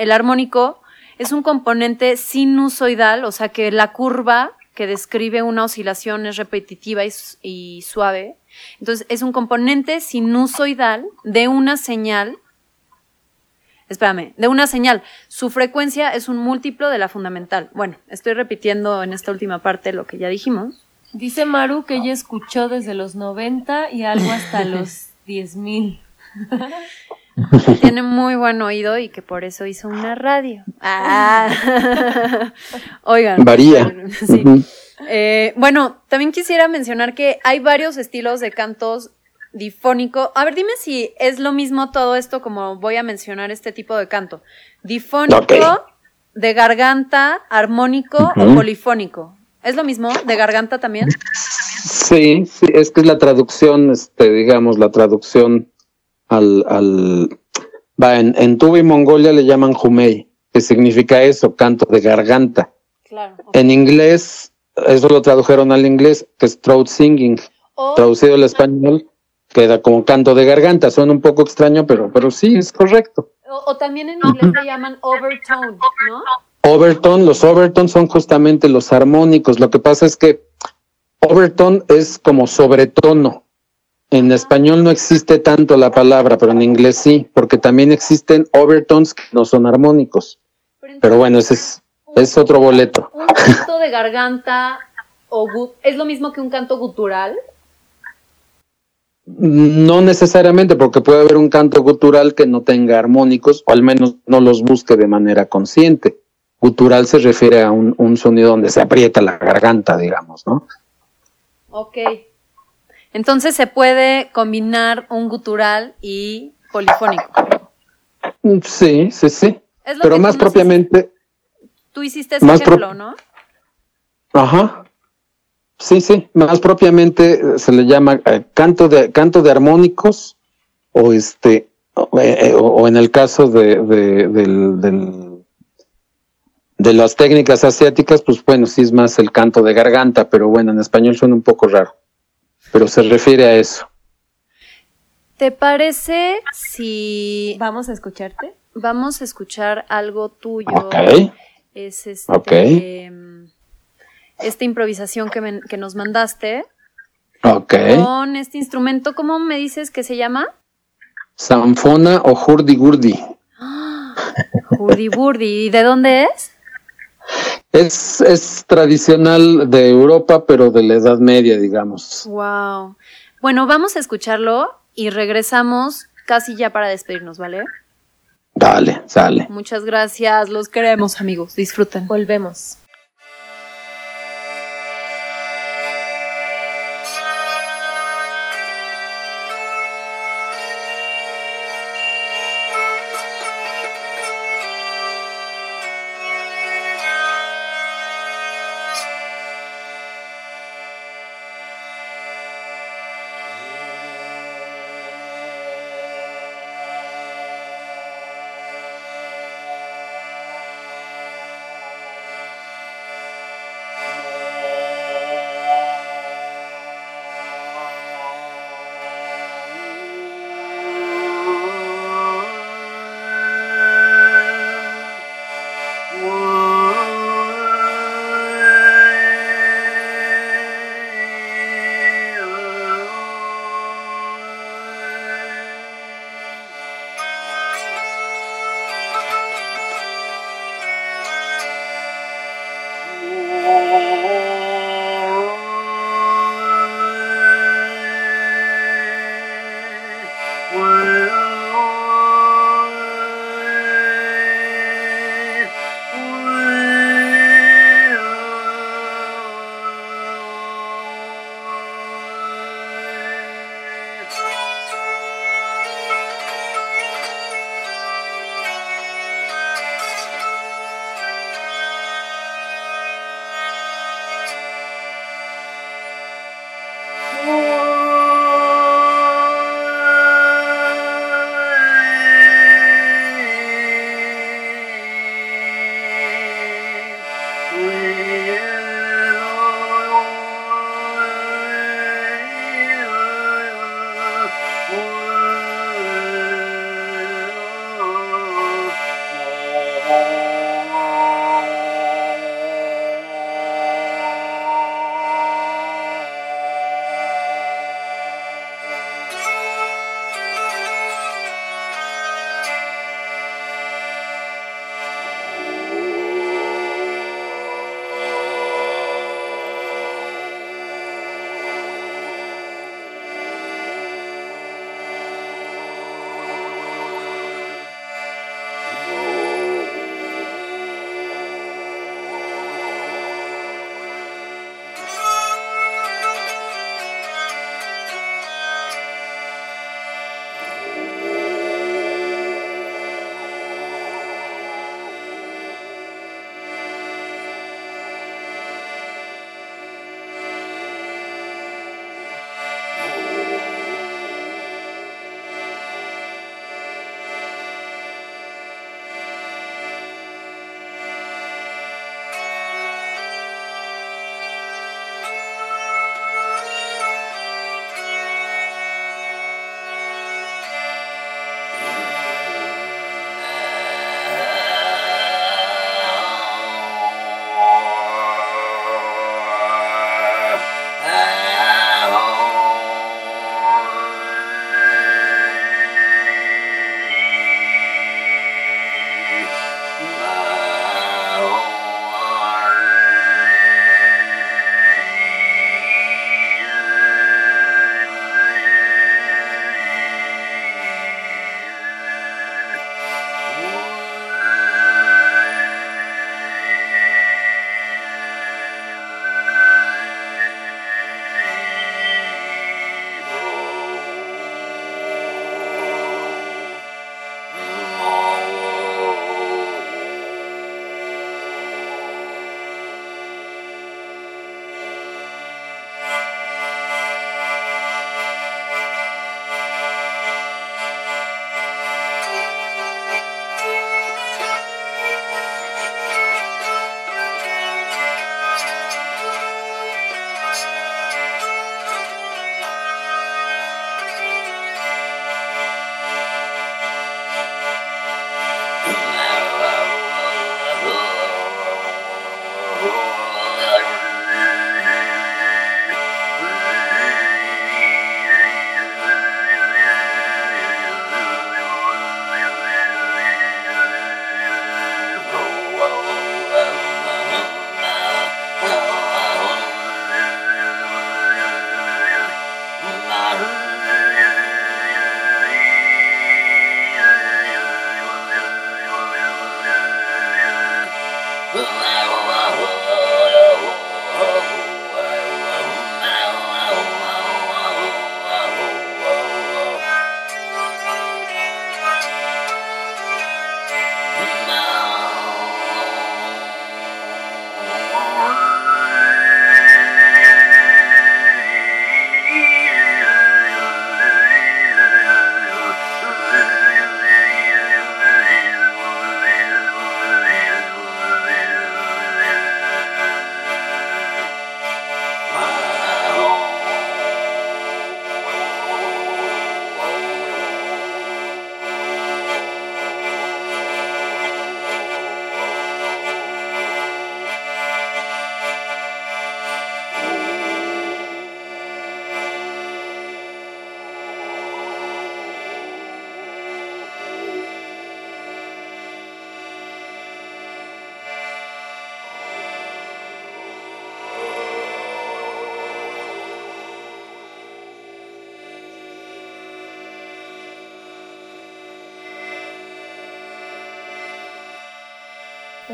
el armónico es un componente sinusoidal, o sea que la curva que describe una oscilación es repetitiva y, y suave. Entonces es un componente sinusoidal de una señal. Espérame, de una señal. Su frecuencia es un múltiplo de la fundamental. Bueno, estoy repitiendo en esta última parte lo que ya dijimos. Dice Maru que ella escuchó desde los 90 y algo hasta [laughs] los 10.000. Tiene muy buen oído y que por eso hizo una radio. Ah. [laughs] Oigan. Varía. [laughs] Sí. Eh, bueno, también quisiera mencionar que hay varios estilos de cantos difónico. A ver, dime si es lo mismo todo esto como voy a mencionar este tipo de canto. Difónico, de garganta, armónico o polifónico. ¿Es lo mismo? ¿De garganta también? Sí, sí, es que es la traducción, este, digamos, la traducción al, al va, en, en Tuba y Mongolia le llaman Jumei, que significa eso, canto de garganta. Claro. En inglés, eso lo tradujeron al inglés, que es throat singing, O, traducido al español, queda como canto de garganta, suena un poco extraño, pero, pero sí, es correcto. o- o también en inglés le llaman overtone, ¿no? Overtone, los overtone son justamente los armónicos. Lo que pasa es que overtone es como sobretono. En español no existe tanto la palabra, pero en inglés sí, porque también existen overtones que no son armónicos. Pero bueno, ese es, es otro boleto. un canto de garganta o es lo mismo que un canto gutural. No necesariamente, porque puede haber un canto gutural que no tenga armónicos, o al menos no los busque de manera consciente. Gutural se refiere a un, un sonido donde se aprieta la garganta, digamos, ¿no? Ok. Entonces se puede combinar un gutural y polifónico. Sí, sí, sí. Es lo Pero que más tú propiamente, Tú hiciste ese pro- ejemplo, ¿no? ajá. Sí, sí, más propiamente eh, se le llama eh, canto de canto de armónicos o este o, eh, o- o en el caso de, de, del- del- de las técnicas asiáticas, pues bueno, sí es más el canto de garganta, pero bueno, en español suena un poco raro. Pero se refiere a eso. ¿Te parece si Vamos a escucharte. vamos a escuchar algo tuyo? Ok. Es este, Ok. mm, esta improvisación que, me- que nos mandaste Ok. con este instrumento, ¿cómo me dices que se llama? Sanfona o hurdy gurdy. Burdi [gasps] Burdi. ¿Y de dónde es? Es, es tradicional de Europa, pero de la Edad Media, digamos. Wow. Bueno, vamos a escucharlo y regresamos casi ya para despedirnos, ¿vale? Dale, sale. Muchas gracias, los queremos amigos, disfruten. Volvemos.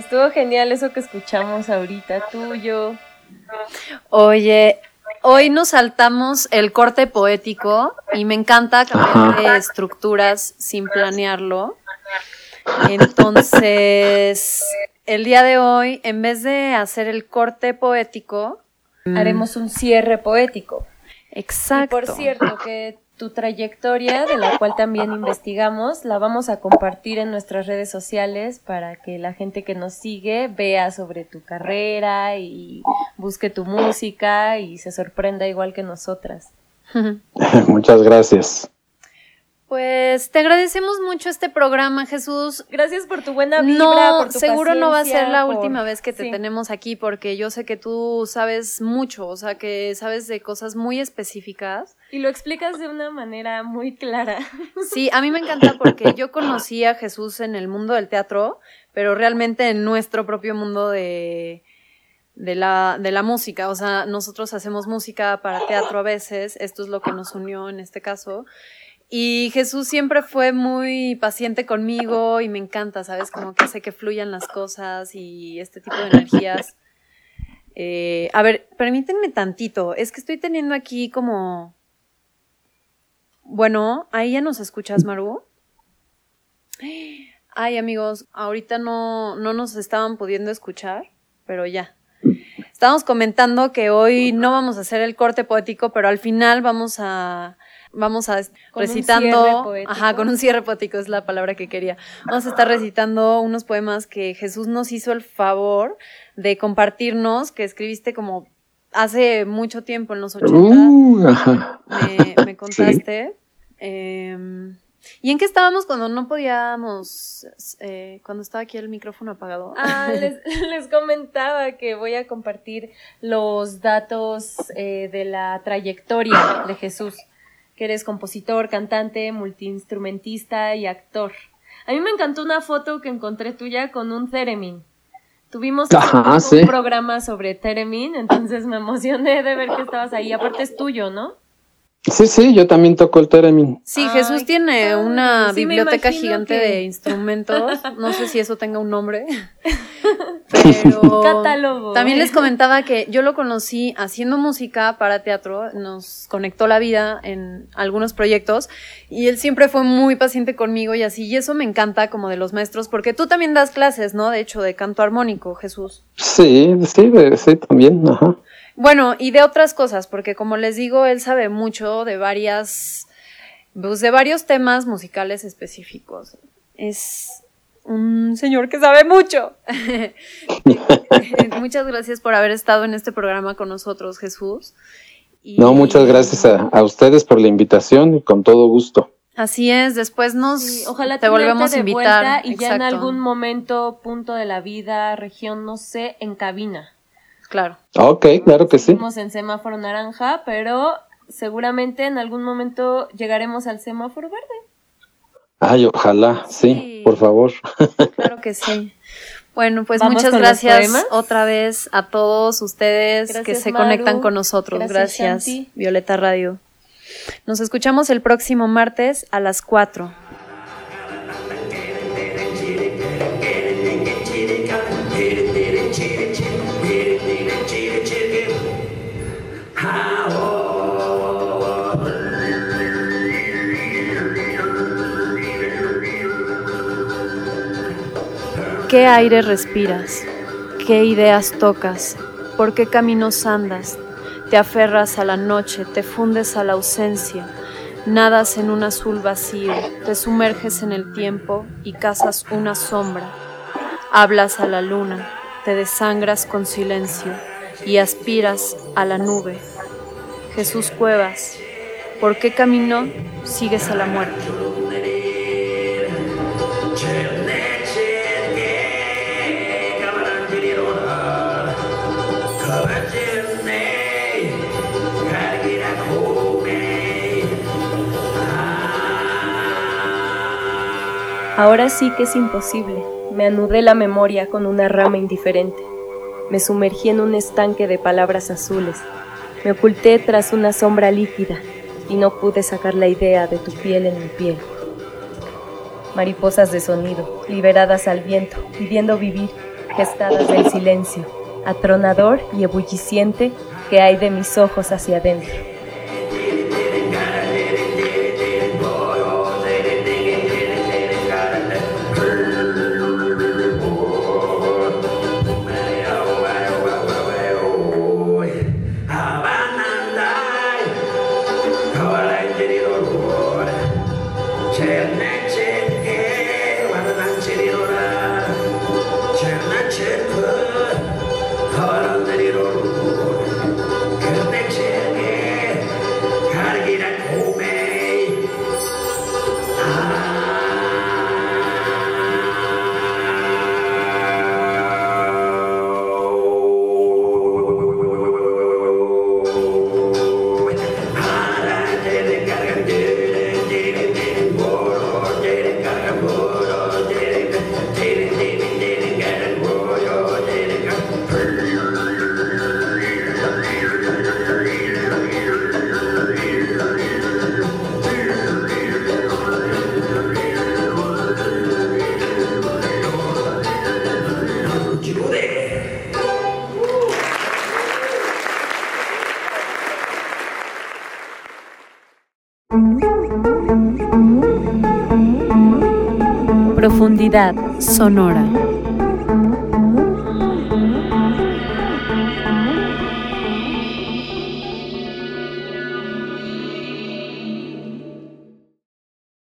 Estuvo genial eso que escuchamos ahorita, tuyo. Oye, hoy nos saltamos el corte poético y me encanta cambiar de estructuras sin planearlo. Entonces, el día de hoy, en vez de hacer el corte poético, haremos un cierre poético. Exacto. Y por cierto, que tu trayectoria, de la cual también investigamos, la vamos a compartir en nuestras redes sociales para que la gente que nos sigue vea sobre tu carrera y busque tu música y se sorprenda igual que nosotras. [laughs] Muchas gracias. Pues te agradecemos mucho este programa, Jesús. Gracias por tu buena vibra, no, por tu seguro no va a ser la por- última vez que te sí. tenemos aquí porque yo sé que tú sabes mucho, o sea, que sabes de cosas muy específicas. Y lo explicas de una manera muy clara. Sí, a mí me encanta porque yo conocí a Jesús en el mundo del teatro, pero realmente en nuestro propio mundo de, de, la, de la música. O sea, nosotros hacemos música para teatro a veces, esto es lo que nos unió en este caso. Y Jesús siempre fue muy paciente conmigo y me encanta, ¿sabes? Como que hace que fluyan las cosas y este tipo de energías. Eh, a ver, permítanme tantito, es que estoy teniendo aquí como... Bueno, ahí ya nos escuchas, Maru. Ay, amigos, ahorita no, no nos estaban pudiendo escuchar, pero ya. Estábamos comentando que hoy no vamos a hacer el corte poético, pero al final vamos a vamos a Con recitando, ajá, con un cierre poético es la palabra que quería. Vamos a estar recitando unos poemas que Jesús nos hizo el favor de compartirnos, que escribiste como hace mucho tiempo en los 80 Uh, ajá. me, [laughs] me contaste. Em, ¿Y en qué estábamos cuando no podíamos, eh, cuando estaba aquí el micrófono apagado? Ah, les, [laughs] les comentaba que voy a compartir los datos eh, de la trayectoria de Jesús, que eres compositor, cantante, multiinstrumentista y actor. A mí me encantó una foto que encontré tuya con un theremin. Tuvimos Ajá, sí. un programa sobre theremin, entonces me emocioné de ver que estabas ahí. Aparte es tuyo, ¿no? Sí, sí, yo también toco el theremin. Sí, Ay, Jesús tiene una Sí, biblioteca gigante que- de instrumentos. No sé si eso tenga un nombre. [laughs] Pero Catálogo. también les comentaba que yo lo conocí haciendo música para teatro, nos conectó la vida en algunos proyectos y él siempre fue muy paciente conmigo y así, y eso me encanta como de los maestros, porque tú también das clases, ¿no? De hecho, de canto armónico, Jesús. Sí, sí, sí, también, ajá. Bueno, y de otras cosas, porque como les digo, él sabe mucho de varias, pues de varios temas musicales específicos. Es un señor que sabe mucho. [laughs] muchas gracias por haber estado en este programa con nosotros, Jesús. Y- No, muchas gracias a, a ustedes por la invitación y con todo gusto. Así es, después nos Sí, ojalá te volvemos a invitar. y ya en algún momento, punto de la vida, región, no sé, en cabina. Claro. Ok, claro que sí. Seguimos en semáforo naranja, pero seguramente en algún momento llegaremos al semáforo verde. Ay, ojalá, sí, Sí. por favor. [laughs] Claro que sí. Bueno, pues ¿Vamos muchas gracias otra vez a todos ustedes que Gracias, se Maru. conectan con nosotros. Gracias, Gracias. Violeta Radio. Nos escuchamos el próximo martes a las 4. ¿Qué aire respiras? ¿Qué ideas tocas? ¿Por qué caminos andas? Te aferras a la noche, te fundes a la ausencia, nadas en un azul vacío, te sumerges en el tiempo y cazas una sombra. Hablas a la luna, te desangras con silencio y aspiras a la nube. Jesús Cuevas, ¿por qué camino sigues a la muerte? Ahora sí que es imposible. Me anudé la memoria con una rama indiferente. Me sumergí en un estanque de palabras azules. Me oculté tras una sombra líquida y no pude sacar la idea de tu piel en mi piel. Mariposas de sonido, liberadas al viento, pidiendo vivir. gestadas del silencio, atronador y ebulliciente que hay de mis ojos hacia adentro. Sonora.